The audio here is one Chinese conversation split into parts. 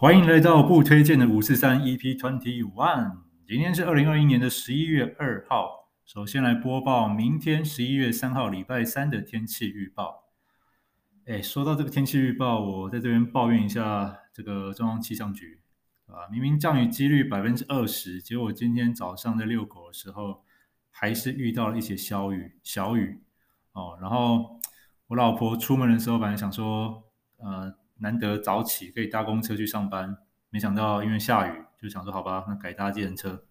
欢迎来到不推荐的五四三 EP Twenty One。今天是二零二一年的十一月二号。首先来播报明天十一月三号礼拜三的天气预报。哎，说到这个天气预报，我在这边抱怨一下这个中央气象局啊，明明降雨几率百分之二十，结果今天早上在遛狗的时候，还是遇到了一些小雨，小雨哦。然后我老婆出门的时候，本来想说，呃。难得早起可以搭公车去上班，没想到因为下雨，就想说好吧，那改搭计程车。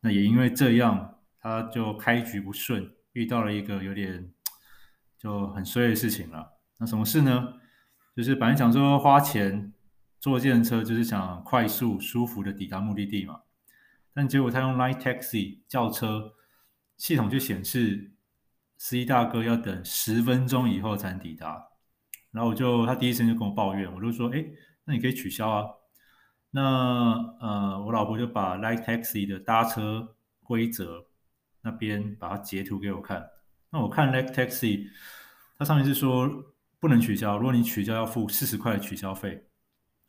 那也因为这样，他就开局不顺，遇到了一个有点就很衰的事情了。那什么事呢？就是本来想说花钱坐计程车，就是想快速舒服的抵达目的地嘛。但结果他用 Line Taxi 叫车，系统就显示司机大哥要等十分钟以后才能抵达。然后我就，他第一声就跟我抱怨，我就说，哎，那你可以取消啊。那呃，我老婆就把 Line Taxi 的搭车规则那边把它截图给我看。那我看 Line Taxi，它上面是说不能取消，如果你取消要付四十块的取消费。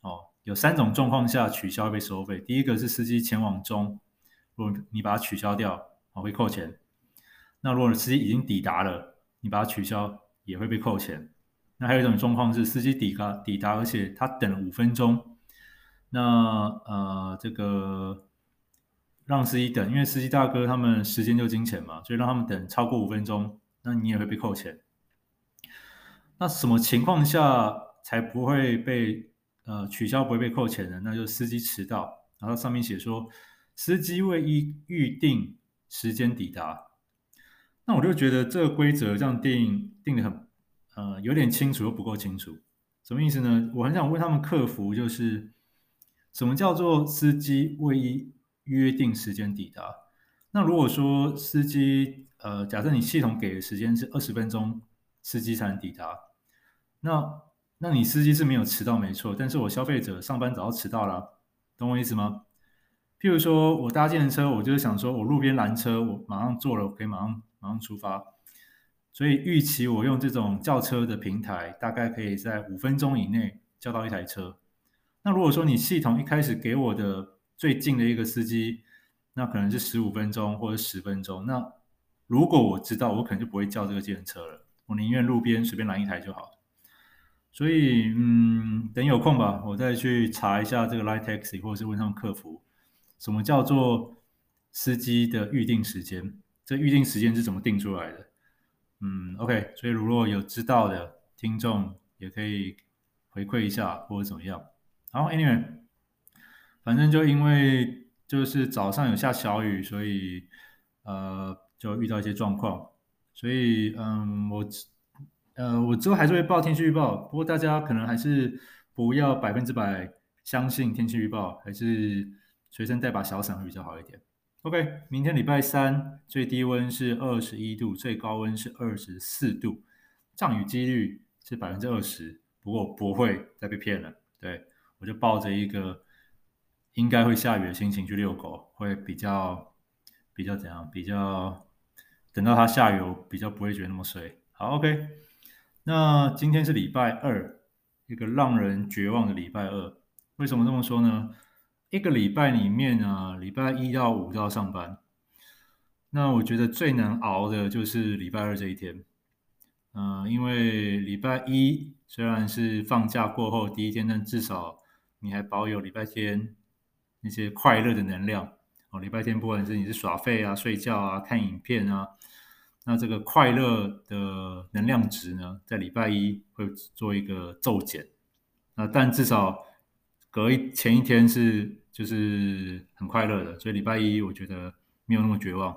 哦，有三种状况下取消被收费。第一个是司机前往中，如果你把它取消掉，哦，会扣钱。那如果司机已经抵达了，你把它取消也会被扣钱。那还有一种状况是司机抵达抵达，而且他等了五分钟。那呃，这个让司机等，因为司机大哥他们时间就金钱嘛，所以让他们等超过五分钟，那你也会被扣钱。那什么情况下才不会被呃取消，不会被扣钱呢？那就是司机迟到，然后上面写说司机未依预定时间抵达。那我就觉得这个规则这样定定的很。呃，有点清楚又不够清楚，什么意思呢？我很想问他们客服，就是什么叫做司机未约定时间抵达？那如果说司机，呃，假设你系统给的时间是二十分钟，司机才能抵达，那那你司机是没有迟到没错，但是我消费者上班早要迟到了，懂我意思吗？譬如说我搭建车，我就是想说我路边拦车，我马上坐了，我可以马上马上出发。所以预期我用这种叫车的平台，大概可以在五分钟以内叫到一台车。那如果说你系统一开始给我的最近的一个司机，那可能是十五分钟或者十分钟。那如果我知道，我可能就不会叫这个计程车了，我宁愿路边随便拦一台就好。所以，嗯，等有空吧，我再去查一下这个 Line Taxi，或者是问他们客服，什么叫做司机的预定时间？这预定时间是怎么定出来的？嗯，OK，所以如果有知道的听众，也可以回馈一下或者怎么样。然后，Anyway，反正就因为就是早上有下小雨，所以呃，就遇到一些状况。所以，嗯，我呃，我之后还是会报天气预报，不过大家可能还是不要百分之百相信天气预报，还是随身带把小伞会比较好一点。OK，明天礼拜三最低温是二十一度，最高温是二十四度，降雨几率是百分之二十，不过我不会再被骗了。对，我就抱着一个应该会下雨的心情去遛狗，会比较比较怎样？比较等到它下雨，我比较不会觉得那么衰。好，OK，那今天是礼拜二，一个让人绝望的礼拜二。为什么这么说呢？一个礼拜里面啊，礼拜一到五都要上班。那我觉得最难熬的就是礼拜二这一天。嗯、呃，因为礼拜一虽然是放假过后第一天，但至少你还保有礼拜天那些快乐的能量。哦，礼拜天不管是你是耍废啊、睡觉啊、看影片啊，那这个快乐的能量值呢，在礼拜一会做一个骤减。那但至少。隔一前一天是就是很快乐的，所以礼拜一我觉得没有那么绝望。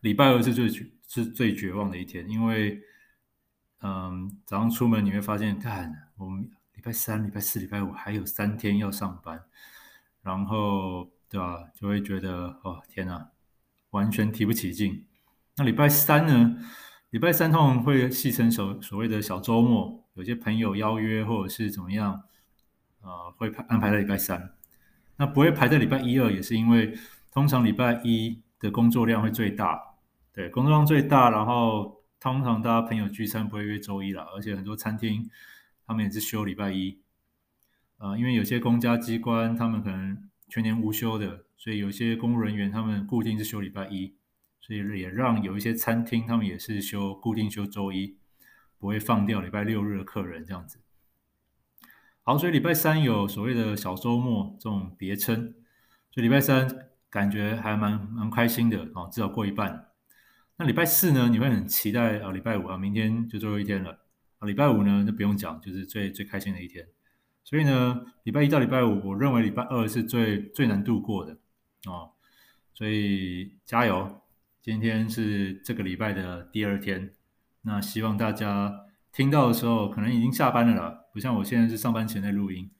礼拜二是最是最绝望的一天，因为嗯，早上出门你会发现，看我们礼拜三、礼拜四、礼拜五还有三天要上班，然后对吧，就会觉得哦天哪，完全提不起劲。那礼拜三呢？礼拜三通常会戏称所所谓的小周末，有些朋友邀约或者是怎么样。呃，会排安排在礼拜三，那不会排在礼拜一二，也是因为通常礼拜一的工作量会最大，对，工作量最大，然后通常大家朋友聚餐不会约周一了，而且很多餐厅他们也是休礼拜一，呃，因为有些公家机关他们可能全年无休的，所以有些公务人员他们固定是休礼拜一，所以也让有一些餐厅他们也是休固定休周一，不会放掉礼拜六日的客人这样子。好，所以礼拜三有所谓的小周末这种别称，所以礼拜三感觉还蛮蛮开心的哦，至少过一半。那礼拜四呢，你会很期待啊，礼拜五啊，明天就最后一天了啊，礼拜五呢，那不用讲，就是最最开心的一天。所以呢，礼拜一到礼拜五，我认为礼拜二是最最难度过的哦。所以加油，今天是这个礼拜的第二天。那希望大家听到的时候，可能已经下班了啦，不像我现在是上班前在录音。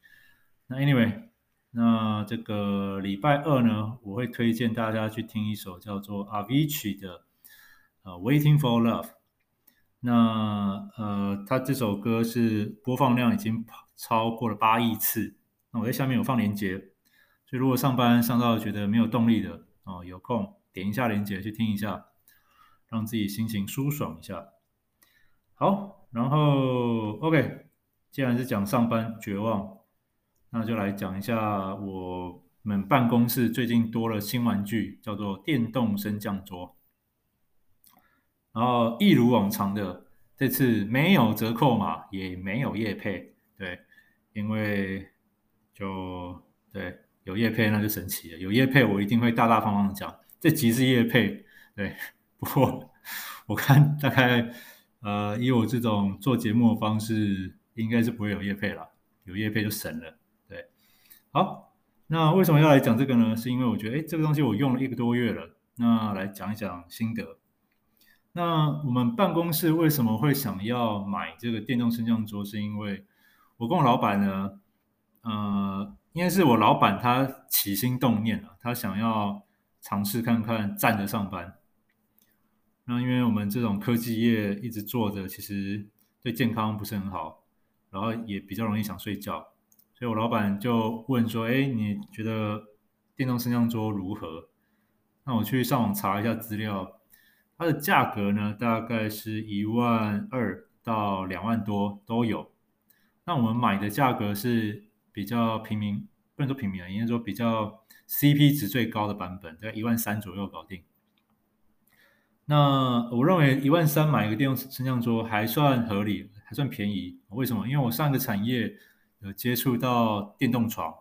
那 anyway，那这个礼拜二呢，我会推荐大家去听一首叫做 Avicii 的呃《Waiting for Love》。那呃，他这首歌是播放量已经超过了八亿次。那我在下面有放链接，所以如果上班上到觉得没有动力的哦，有空点一下链接去听一下，让自己心情舒爽一下。好，然后 OK，既然是讲上班绝望，那就来讲一下我们办公室最近多了新玩具，叫做电动升降桌。然后一如往常的，这次没有折扣码，也没有业配，对，因为就对有业配那就神奇了，有业配我一定会大大方方的讲，这集是业配，对，不过我看大概呃以我这种做节目的方式，应该是不会有业配了，有业配就神了，对，好，那为什么要来讲这个呢？是因为我觉得哎这个东西我用了一个多月了，那来讲一讲心得。那我们办公室为什么会想要买这个电动升降桌？是因为我跟我老板呢，呃，应该是我老板他起心动念了，他想要尝试看看站着上班。那因为我们这种科技业一直坐着，其实对健康不是很好，然后也比较容易想睡觉，所以我老板就问说：“哎，你觉得电动升降桌如何？”那我去上网查一下资料。它的价格呢，大概是一万二到两万多都有。那我们买的价格是比较平民，不能说平民啊，应该说比较 CP 值最高的版本，大概一万三左右搞定。那我认为一万三买一个电动升降桌还算合理，还算便宜。为什么？因为我上一个产业有接触到电动床，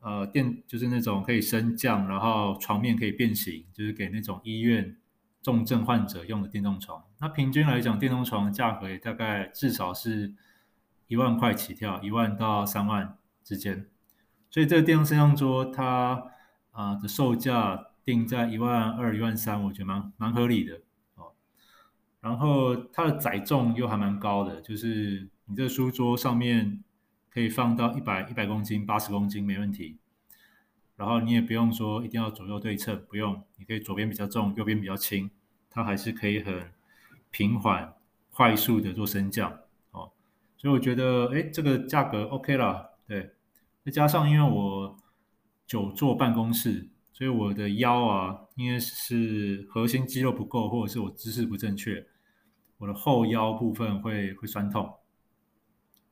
呃，电就是那种可以升降，然后床面可以变形，就是给那种医院。重症患者用的电动床，那平均来讲，电动床的价格也大概至少是一万块起跳，一万到三万之间。所以这个电动升降桌它啊的售价定在一万二、一万三，我觉得蛮蛮合理的。然后它的载重又还蛮高的，就是你这书桌上面可以放到一百一百公斤、八十公斤没问题。然后你也不用说一定要左右对称，不用，你可以左边比较重，右边比较轻，它还是可以很平缓、快速的做升降哦。所以我觉得，哎，这个价格 OK 啦，对。再加上因为我久坐办公室，所以我的腰啊，应该是核心肌肉不够，或者是我姿势不正确，我的后腰部分会会酸痛。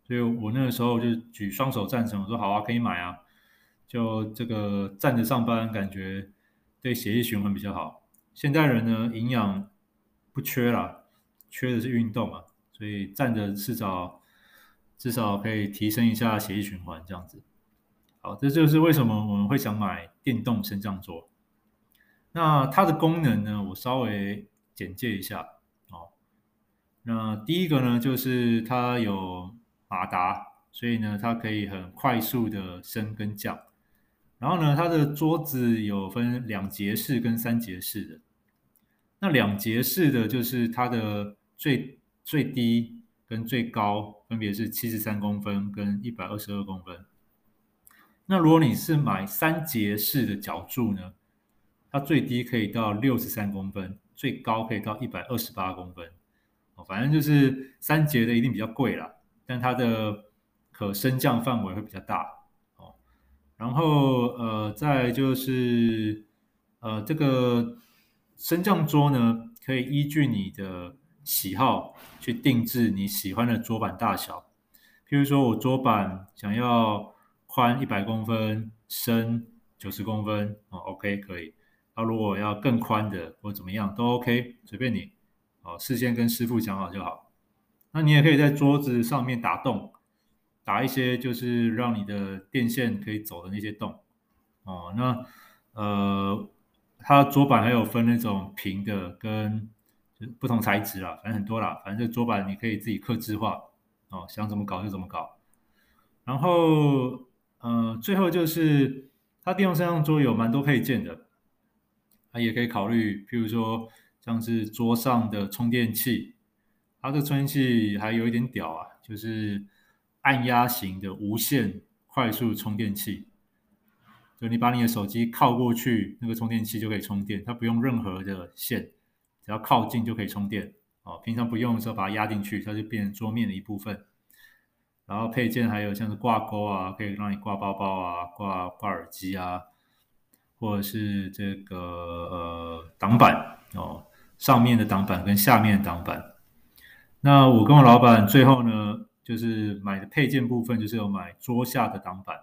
所以我那个时候就举双手赞成，我说好啊，可以买啊。就这个站着上班，感觉对血液循环比较好。现代人呢，营养不缺啦，缺的是运动啊，所以站着至少至少可以提升一下血液循环，这样子。好，这就是为什么我们会想买电动升降桌。那它的功能呢，我稍微简介一下哦。那第一个呢，就是它有马达，所以呢，它可以很快速的升跟降。然后呢，它的桌子有分两节式跟三节式的。那两节式的就是它的最最低跟最高分别是七十三公分跟一百二十二公分。那如果你是买三节式的脚柱呢，它最低可以到六十三公分，最高可以到一百二十八公分。哦，反正就是三节的一定比较贵啦，但它的可升降范围会比较大哦。然后呃，再就是呃，这个升降桌呢，可以依据你的喜好去定制你喜欢的桌板大小。譬如说我桌板想要宽一百公分，深九十公分，哦，OK 可以。那如果要更宽的或怎么样都 OK，随便你，哦，事先跟师傅讲好就好。那你也可以在桌子上面打洞，打一些就是让你的电线可以走的那些洞，哦，那呃，它桌板还有分那种平的跟不同材质啦，反正很多啦，反正这桌板你可以自己刻制化，哦，想怎么搞就怎么搞。然后呃，最后就是它电动升降桌有蛮多配件的。它也可以考虑，譬如说像是桌上的充电器，它的充电器还有一点屌啊，就是按压型的无线快速充电器，就你把你的手机靠过去，那个充电器就可以充电，它不用任何的线，只要靠近就可以充电。哦，平常不用的时候把它压进去，它就变成桌面的一部分。然后配件还有像是挂钩啊，可以让你挂包包啊，挂挂耳机啊。或者是这个呃挡板哦，上面的挡板跟下面的挡板。那我跟我老板最后呢，就是买的配件部分，就是有买桌下的挡板。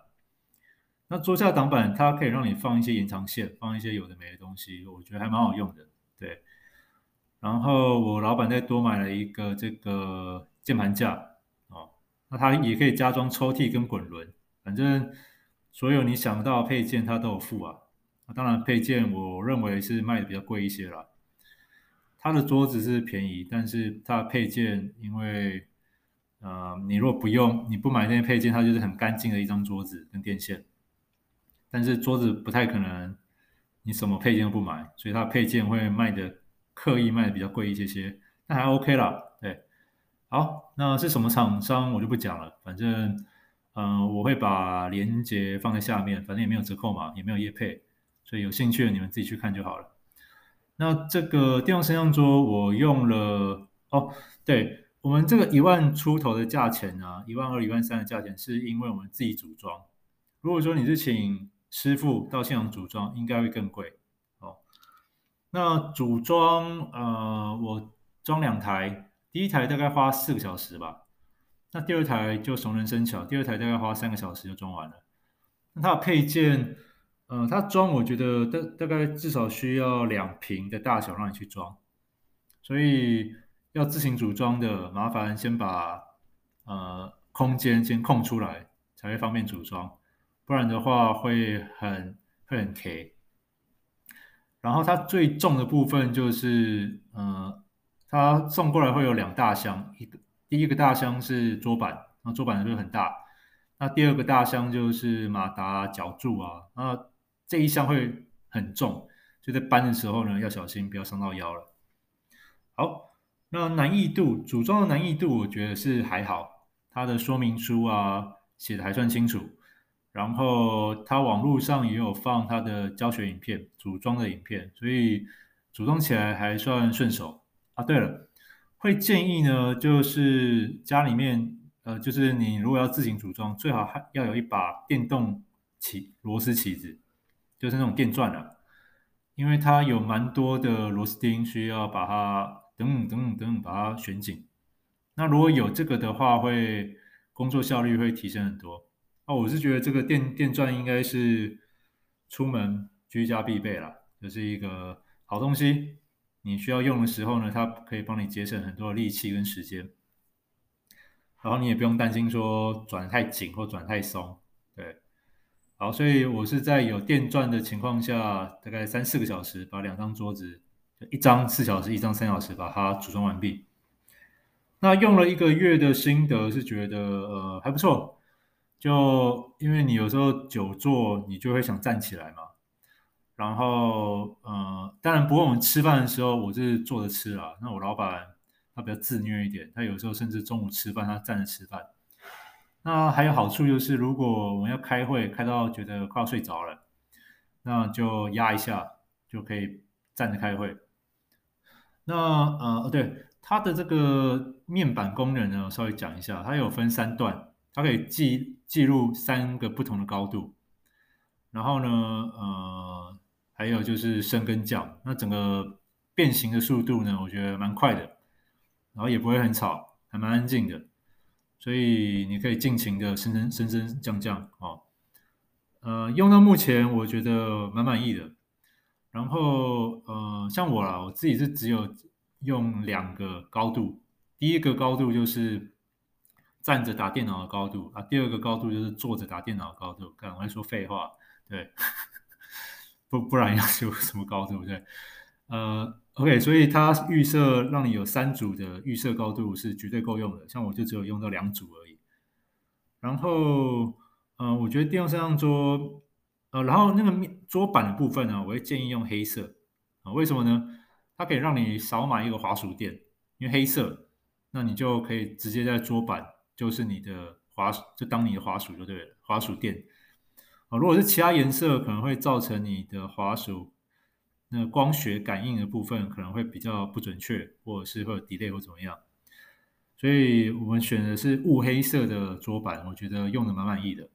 那桌下挡板它可以让你放一些延长线，放一些有的没的东西，我觉得还蛮好用的。对。然后我老板再多买了一个这个键盘架，那它也可以加装抽屉跟滚轮，反正所有你想到的配件它都有附啊。当然，配件我认为是卖的比较贵一些啦。它的桌子是便宜，但是它的配件，因为呃，你如果不用，你不买那些配件，它就是很干净的一张桌子跟电线。但是桌子不太可能，你什么配件都不买，所以它配件会卖的刻意卖的比较贵一些些，那还 OK 啦。对，好，那是什么厂商我就不讲了，反正嗯、我会把链接放在下面，反正也没有折扣嘛，也没有业配。所以有兴趣的你们自己去看就好了。那这个电动升降桌我用了哦，对，我们这个一万出头的价钱啊，一万二、一万三的价钱，是因为我们自己组装。如果说你是请师傅到现场组装，应该会更贵哦。那组装呃，我装两台，第一台大概花四个小时吧，那第二台就熟能生巧，第二台大概花三个小时就装完了。那它的配件。呃，它装我觉得大大概至少需要两瓶的大小让你去装，所以要自行组装的，麻烦先把呃空间先空出来，才会方便组装，不然的话会很会很 K。然后它最重的部分就是，呃，它送过来会有两大箱，一个第一个大箱是桌板，那桌板就很大，那第二个大箱就是马达、脚柱啊，那。这一箱会很重，就在搬的时候呢，要小心，不要伤到腰了。好，那难易度，组装的难易度，我觉得是还好，它的说明书啊写的还算清楚，然后它网络上也有放它的教学影片，组装的影片，所以组装起来还算顺手啊。对了，会建议呢，就是家里面，呃，就是你如果要自行组装，最好还要有一把电动起螺丝起子。就是那种电钻啊，因为它有蛮多的螺丝钉需要把它等等等等把它旋紧。那如果有这个的话，会工作效率会提升很多。哦，我是觉得这个电电钻应该是出门居家必备了，就是一个好东西。你需要用的时候呢，它可以帮你节省很多的力气跟时间，然后你也不用担心说转太紧或转太松，对。好，所以我是在有电钻的情况下，大概三四个小时把两张桌子，一张四小时，一张三小时把它组装完毕。那用了一个月的心得是觉得呃还不错，就因为你有时候久坐，你就会想站起来嘛。然后呃，当然不过我们吃饭的时候，我是坐着吃啊。那我老板他比较自虐一点，他有时候甚至中午吃饭他站着吃饭。那还有好处就是，如果我们要开会，开到觉得快要睡着了，那就压一下，就可以站着开会。那呃，对，它的这个面板功能呢，稍微讲一下，它有分三段，它可以记记录三个不同的高度。然后呢，呃，还有就是升跟降，那整个变形的速度呢，我觉得蛮快的，然后也不会很吵，还蛮安静的。所以你可以尽情的升升升升降降哦。呃，用到目前我觉得蛮满意的。然后呃，像我啦，我自己是只有用两个高度，第一个高度就是站着打电脑的高度啊，第二个高度就是坐着打电脑的高度。刚才说废话，对，不不然要修什么高对不对？呃，OK，所以它预设让你有三组的预设高度是绝对够用的，像我就只有用到两组而已。然后，呃，我觉得电动升降桌，呃，然后那个面桌板的部分呢，我会建议用黑色啊，为什么呢？它可以让你少买一个滑鼠垫，因为黑色，那你就可以直接在桌板就是你的滑，就当你的滑鼠就对了，滑鼠垫。啊，如果是其他颜色，可能会造成你的滑鼠。那光学感应的部分可能会比较不准确，或者是会有 delay 或怎么样，所以我们选的是雾黑色的桌板，我觉得用的蛮满意的。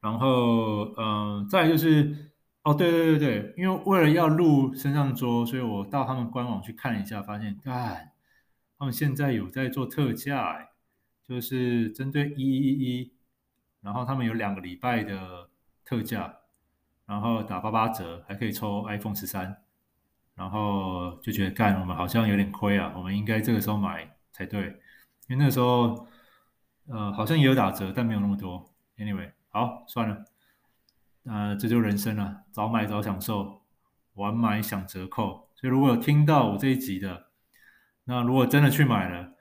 然后，嗯，再就是，哦，对对对对，因为为了要录升降桌，所以我到他们官网去看了一下，发现，干，他们现在有在做特价，就是针对一一一，然后他们有两个礼拜的特价。然后打八八折，还可以抽 iPhone 十三，然后就觉得干，我们好像有点亏啊，我们应该这个时候买才对，因为那个时候，呃，好像也有打折，但没有那么多。Anyway，好，算了，呃，这就人生了，早买早享受，晚买享折扣。所以如果有听到我这一集的，那如果真的去买了，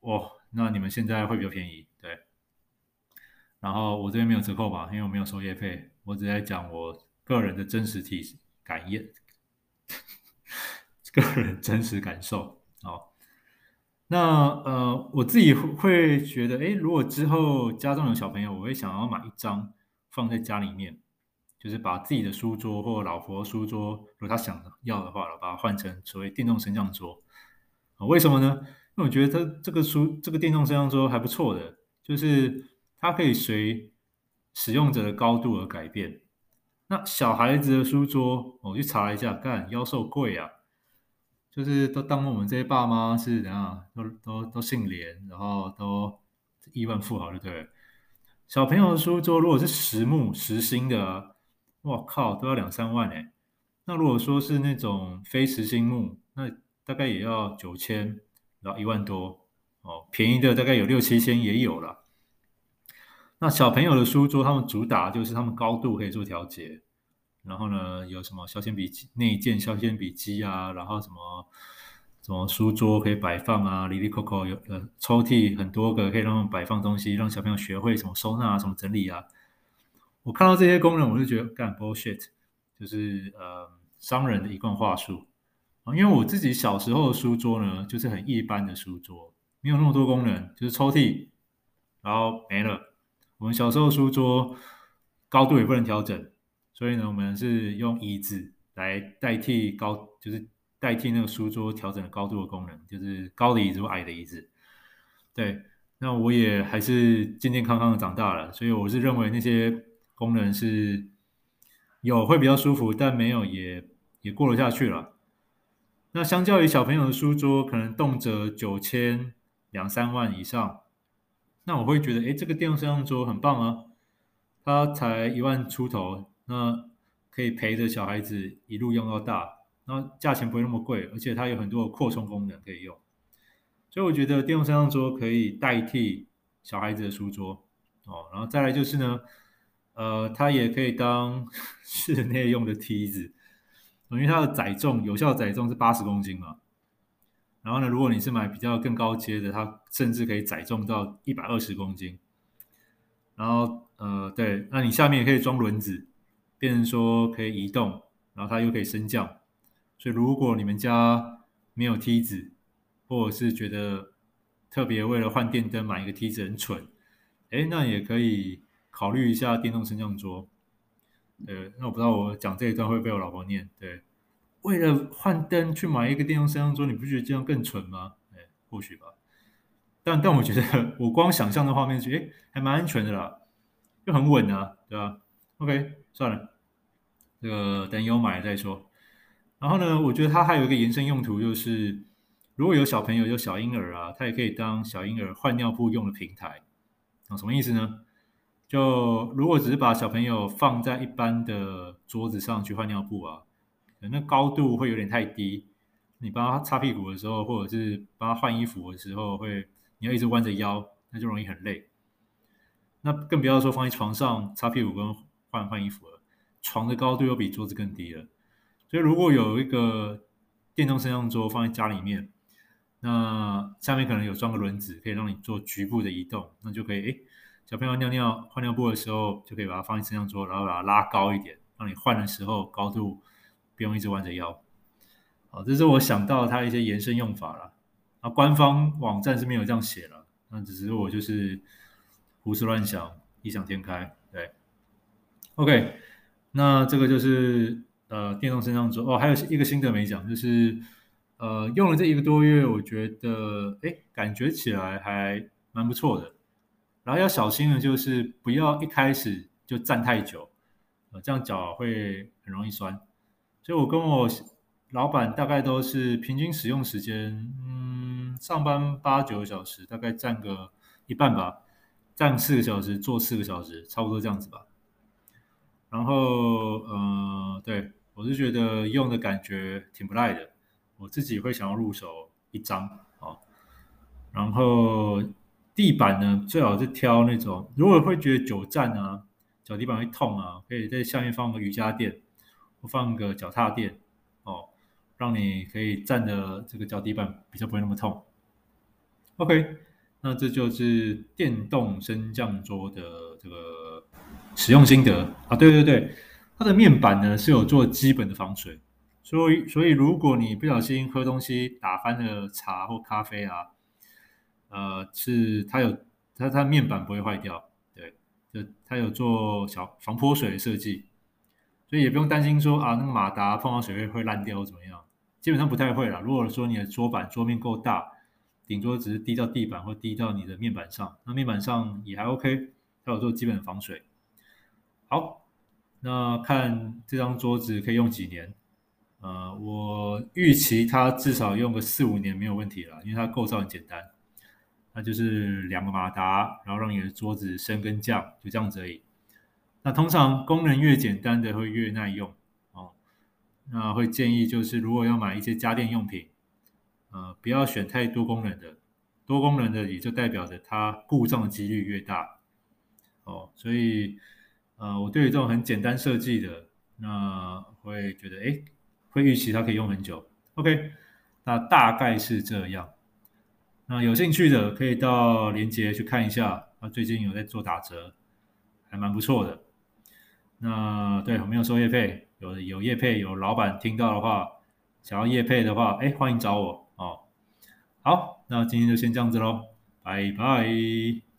哦，那你们现在会比较便宜，对。然后我这边没有折扣吧，因为我没有收业费。我只在讲我个人的真实体感验，个人真实感受。好，那呃，我自己会觉得，诶，如果之后家中有小朋友，我会想要买一张放在家里面，就是把自己的书桌或老婆书桌，如果他想要的话，把它换成所谓电动升降桌。为什么呢？因为我觉得它这个书这个电动升降桌还不错的，就是它可以随。使用者的高度而改变。那小孩子的书桌，我去查一下，干，妖兽贵啊！就是都当我们这些爸妈是怎样，都都都姓连，然后都亿万富豪，对不对？小朋友的书桌如果是实木实心的，我靠，都要两三万哎。那如果说是那种非实心木，那大概也要九千，然后一万多哦，便宜的大概有六七千也有了。那小朋友的书桌，他们主打就是他们高度可以做调节，然后呢，有什么削铅笔机内建削铅笔机啊，然后什么什么书桌可以摆放啊，里里扣扣有呃抽屉很多个可以让他们摆放东西，让小朋友学会什么收纳啊，什么整理啊。我看到这些功能，我就觉得干 bullshit，就是呃商人的一贯话术啊。因为我自己小时候的书桌呢，就是很一般的书桌，没有那么多功能，就是抽屉，然后没了。我们小时候书桌高度也不能调整，所以呢，我们是用椅子来代替高，就是代替那个书桌调整高度的功能，就是高的椅子或矮的椅子。对，那我也还是健健康康的长大了，所以我是认为那些功能是有会比较舒服，但没有也也过得下去了。那相较于小朋友的书桌，可能动辄九千两三万以上。那我会觉得，哎，这个电动升降桌很棒啊，它才一万出头，那可以陪着小孩子一路用到大，那价钱不会那么贵，而且它有很多的扩充功能可以用，所以我觉得电动升降桌可以代替小孩子的书桌哦。然后再来就是呢，呃，它也可以当 室内用的梯子，因为它的载重有效载重是八十公斤嘛。然后呢，如果你是买比较更高阶的，它甚至可以载重到一百二十公斤。然后，呃，对，那你下面也可以装轮子，变成说可以移动，然后它又可以升降。所以，如果你们家没有梯子，或者是觉得特别为了换电灯买一个梯子很蠢，诶，那也可以考虑一下电动升降桌。对，那我不知道我讲这一段会被我老婆念，对。为了换灯去买一个电动升降桌，你不觉得这样更蠢吗？哎，或许吧。但但我觉得，我光想象的画面是，哎，还蛮安全的啦，又很稳啊，对吧？OK，算了，这个等有买了再说。然后呢，我觉得它还有一个延伸用途，就是如果有小朋友有小婴儿啊，它也可以当小婴儿换尿布用的平台。啊，什么意思呢？就如果只是把小朋友放在一般的桌子上去换尿布啊，可能高度会有点太低。你帮他擦屁股的时候，或者是帮他换衣服的时候，会你要一直弯着腰，那就容易很累。那更不要说放在床上擦屁股跟换换衣服了，床的高度又比桌子更低了。所以如果有一个电动升降桌放在家里面，那下面可能有装个轮子，可以让你做局部的移动，那就可以诶小朋友尿尿换尿布的时候，就可以把它放在升降桌，然后把它拉高一点，让你换的时候高度不用一直弯着腰。好，这是我想到它一些延伸用法了。啊，官方网站是没有这样写了，那只是我就是胡思乱想、异想天开。对，OK，那这个就是呃电动升降桌哦，还有一个心得没讲，就是呃用了这一个多月，我觉得哎感觉起来还蛮不错的。然后要小心的就是不要一开始就站太久，呃，这样脚会很容易酸。所以我跟我老板大概都是平均使用时间，嗯，上班八九个小时，大概站个一半吧，站四个小时，坐四个小时，差不多这样子吧。然后，呃，对，我是觉得用的感觉挺不赖的，我自己会想要入手一张啊，然后。地板呢，最好是挑那种，如果会觉得久站啊，脚底板会痛啊，可以在下面放个瑜伽垫，放个脚踏垫，哦，让你可以站的这个脚底板比较不会那么痛。OK，那这就是电动升降桌的这个使用心得啊。对对对，它的面板呢是有做基本的防水，所以所以如果你不小心喝东西打翻了茶或咖啡啊。呃，是它有它它面板不会坏掉，对，就它有做小防泼水的设计，所以也不用担心说啊，那个马达碰到水会会烂掉或怎么样，基本上不太会啦。如果说你的桌板桌面够大，顶多只是滴到地板或滴到你的面板上，那面板上也还 OK，它有做基本的防水。好，那看这张桌子可以用几年？呃，我预期它至少用个四五年没有问题了，因为它构造很简单。那就是两个马达，然后让你的桌子升跟降，就这样子而已。那通常功能越简单的会越耐用哦。那会建议就是，如果要买一些家电用品，呃，不要选太多功能的，多功能的也就代表着它故障的几率越大哦。所以，呃，我对于这种很简单设计的，那会觉得，哎，会预期它可以用很久。OK，那大概是这样。那有兴趣的可以到链接去看一下，他最近有在做打折，还蛮不错的。那对，我没有收业配，有有业配，有老板听到的话，想要业配的话，哎，欢迎找我哦。好，那今天就先这样子喽，拜拜。